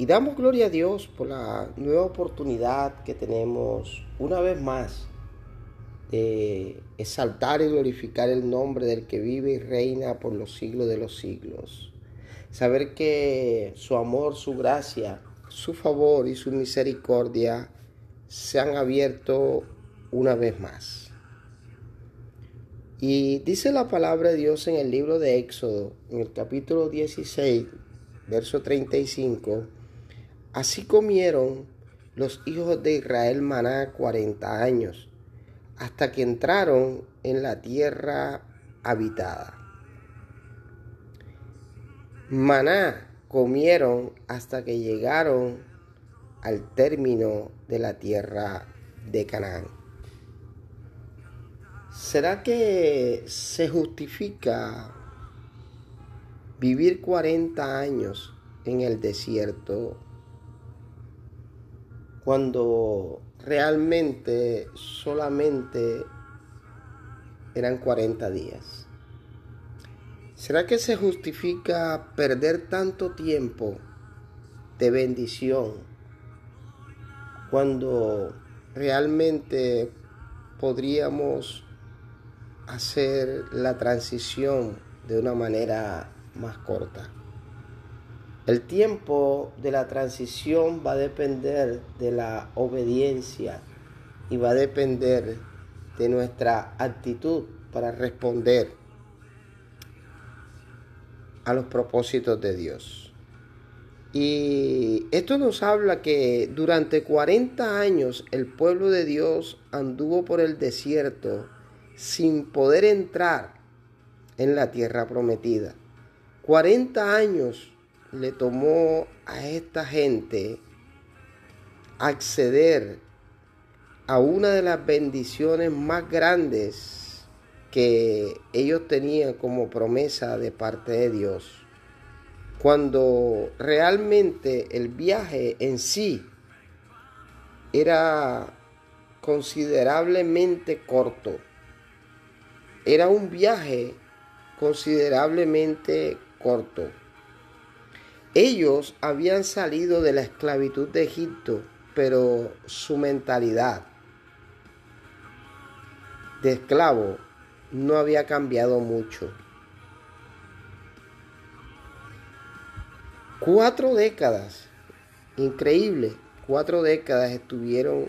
Y damos gloria a Dios por la nueva oportunidad que tenemos una vez más de exaltar y glorificar el nombre del que vive y reina por los siglos de los siglos. Saber que su amor, su gracia, su favor y su misericordia se han abierto una vez más. Y dice la palabra de Dios en el libro de Éxodo, en el capítulo 16, verso 35, así comieron los hijos de Israel maná 40 años, hasta que entraron en la tierra habitada. Maná comieron hasta que llegaron al término de la tierra de Canaán. ¿Será que se justifica vivir 40 años en el desierto cuando realmente solamente eran 40 días? ¿Será que se justifica perder tanto tiempo de bendición cuando realmente podríamos hacer la transición de una manera más corta. El tiempo de la transición va a depender de la obediencia y va a depender de nuestra actitud para responder a los propósitos de Dios. Y esto nos habla que durante 40 años el pueblo de Dios anduvo por el desierto sin poder entrar en la tierra prometida. 40 años le tomó a esta gente acceder a una de las bendiciones más grandes que ellos tenían como promesa de parte de Dios. Cuando realmente el viaje en sí era considerablemente corto era un viaje considerablemente corto. Ellos habían salido de la esclavitud de Egipto, pero su mentalidad de esclavo no había cambiado mucho. Cuatro décadas, increíble, cuatro décadas estuvieron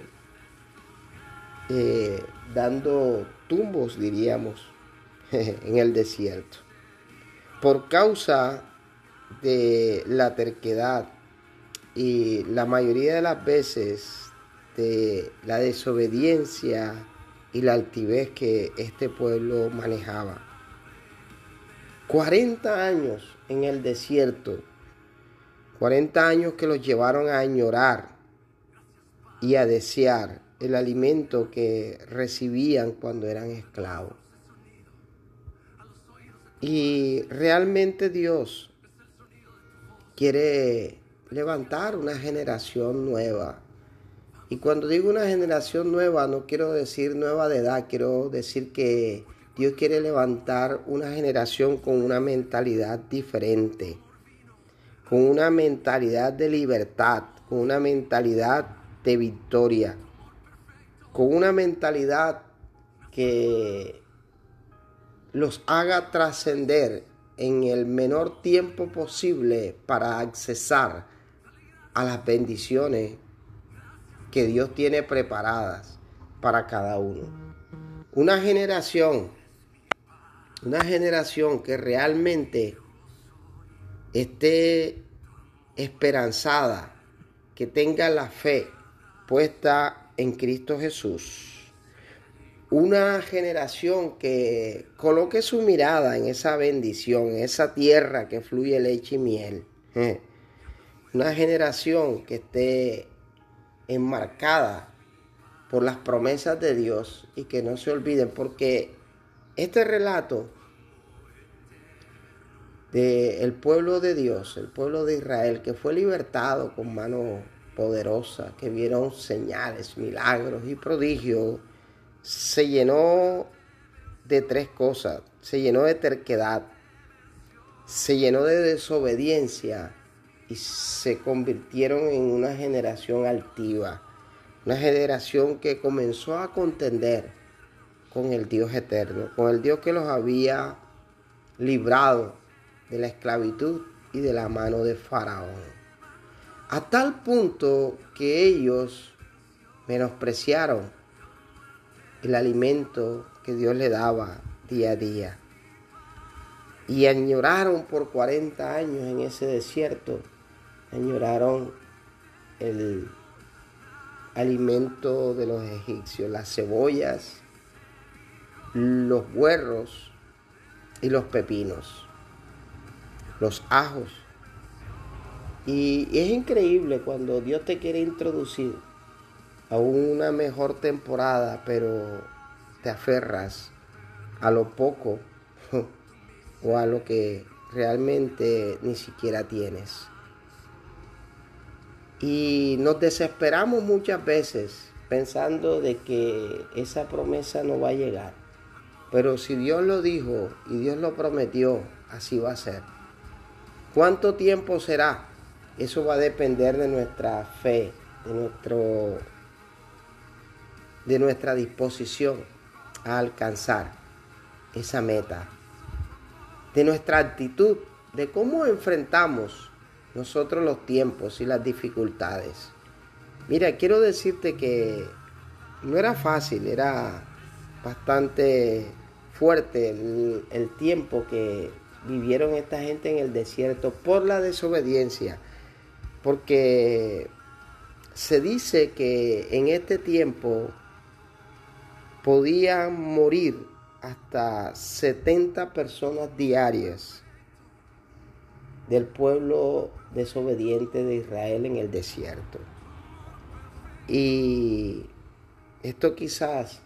eh, dando tumbos, diríamos, en el desierto. Por causa de la terquedad y la mayoría de las veces de la desobediencia y la altivez que este pueblo manejaba. 40 años en el desierto, 40 años que los llevaron a añorar y a desear el alimento que recibían cuando eran esclavos. Y realmente Dios quiere levantar una generación nueva. Y cuando digo una generación nueva, no quiero decir nueva de edad, quiero decir que Dios quiere levantar una generación con una mentalidad diferente, con una mentalidad de libertad, con una mentalidad de victoria con una mentalidad que los haga trascender en el menor tiempo posible para accesar a las bendiciones que Dios tiene preparadas para cada uno. Una generación, una generación que realmente esté esperanzada, que tenga la fe puesta en Cristo Jesús. Una generación que coloque su mirada en esa bendición, en esa tierra que fluye leche y miel. una generación que esté enmarcada por las promesas de Dios y que no se olviden, porque este relato del pueblo de Dios, el pueblo de Israel, que fue libertado con mano poderosa, que vieron señales, milagros y prodigios, se llenó de tres cosas. Se llenó de terquedad, se llenó de desobediencia y se convirtieron en una generación altiva, una generación que comenzó a contender con el Dios eterno, con el Dios que los había librado de la esclavitud y de la mano de Faraón. A tal punto que ellos menospreciaron el alimento que Dios le daba día a día. Y añoraron por 40 años en ese desierto, añoraron el alimento de los egipcios, las cebollas, los huerros y los pepinos, los ajos. Y es increíble cuando Dios te quiere introducir a una mejor temporada, pero te aferras a lo poco o a lo que realmente ni siquiera tienes. Y nos desesperamos muchas veces pensando de que esa promesa no va a llegar. Pero si Dios lo dijo y Dios lo prometió, así va a ser. ¿Cuánto tiempo será? Eso va a depender de nuestra fe, de nuestro de nuestra disposición a alcanzar esa meta, de nuestra actitud, de cómo enfrentamos nosotros los tiempos y las dificultades. Mira, quiero decirte que no era fácil, era bastante fuerte el, tiempo que vivieron esta gente en el desierto por la desobediencia, porque se dice que en este tiempo podían morir hasta 70 personas diarias del pueblo desobediente de Israel en el desierto. Y esto quizás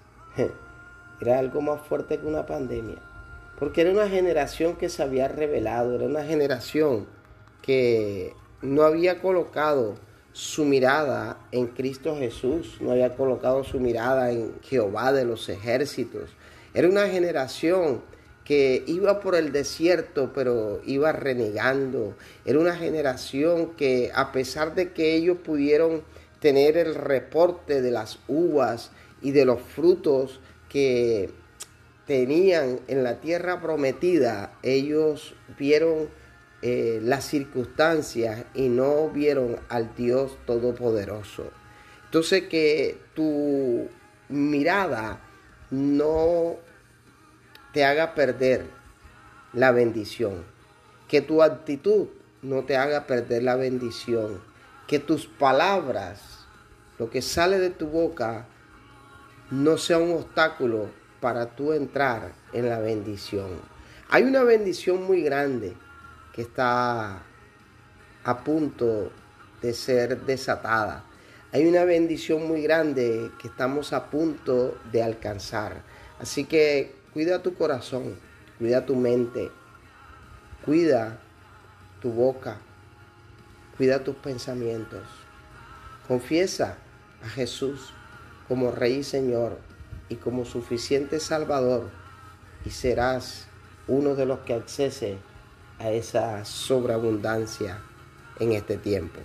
era algo más fuerte que una pandemia, porque era una generación que se había revelado, era una generación que no había colocado su mirada en Cristo Jesús, no había colocado su mirada en Jehová de los ejércitos. Era una generación que iba por el desierto pero iba renegando. Era una generación que a pesar de que ellos pudieron tener el reporte de las uvas y de los frutos que tenían en la tierra prometida, ellos vieron eh, las circunstancias y no vieron al Dios Todopoderoso. Entonces que tu mirada no te haga perder la bendición. Que tu actitud no te haga perder la bendición. Que tus palabras, lo que sale de tu boca, no sea un obstáculo para tú entrar en la bendición. Hay una bendición muy grande que está a punto de ser desatada. Hay una bendición muy grande que estamos a punto de alcanzar. Así que cuida tu corazón, cuida tu mente, cuida tu boca, cuida tus pensamientos. Confiesa a Jesús como Rey y Señor y como suficiente Salvador y serás uno de los que accese a esa sobreabundancia en este tiempo.